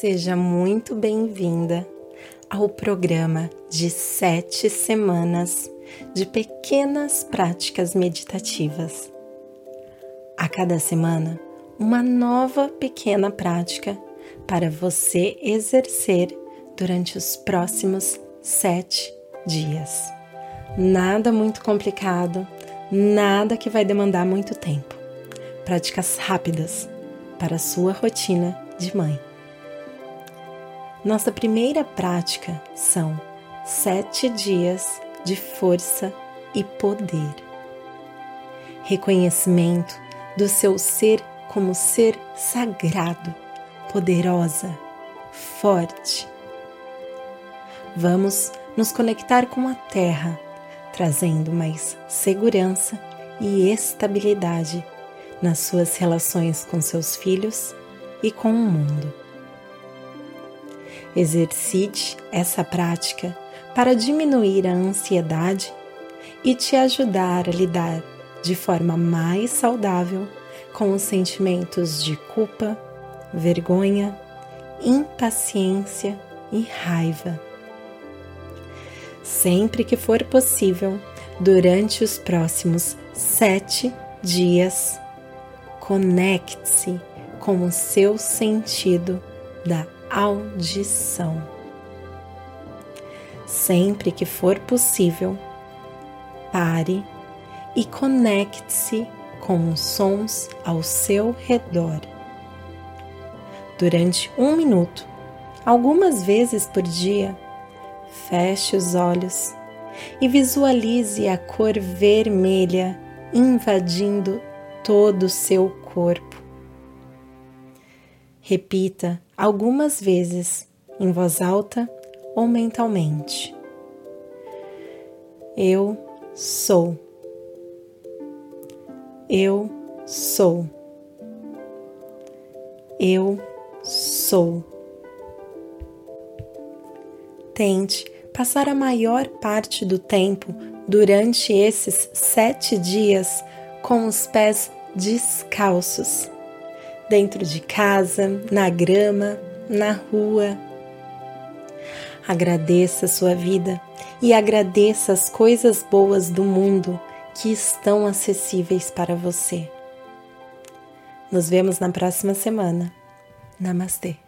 Seja muito bem-vinda ao programa de sete semanas de pequenas práticas meditativas. A cada semana, uma nova pequena prática para você exercer durante os próximos sete dias. Nada muito complicado, nada que vai demandar muito tempo. Práticas rápidas para a sua rotina de mãe. Nossa primeira prática são sete dias de força e poder. Reconhecimento do seu ser como ser sagrado, poderosa, forte. Vamos nos conectar com a Terra, trazendo mais segurança e estabilidade nas suas relações com seus filhos e com o mundo. Exercite essa prática para diminuir a ansiedade e te ajudar a lidar de forma mais saudável com os sentimentos de culpa, vergonha, impaciência e raiva. Sempre que for possível, durante os próximos sete dias, conecte-se com o seu sentido da audição. Sempre que for possível, pare e conecte-se com os sons ao seu redor. Durante um minuto, algumas vezes por dia, feche os olhos e visualize a cor vermelha invadindo todo o seu corpo. Repita algumas vezes em voz alta ou mentalmente. Eu sou. Eu sou. Eu sou. Tente passar a maior parte do tempo durante esses sete dias com os pés descalços dentro de casa, na grama, na rua. Agradeça a sua vida e agradeça as coisas boas do mundo que estão acessíveis para você. Nos vemos na próxima semana. Namastê.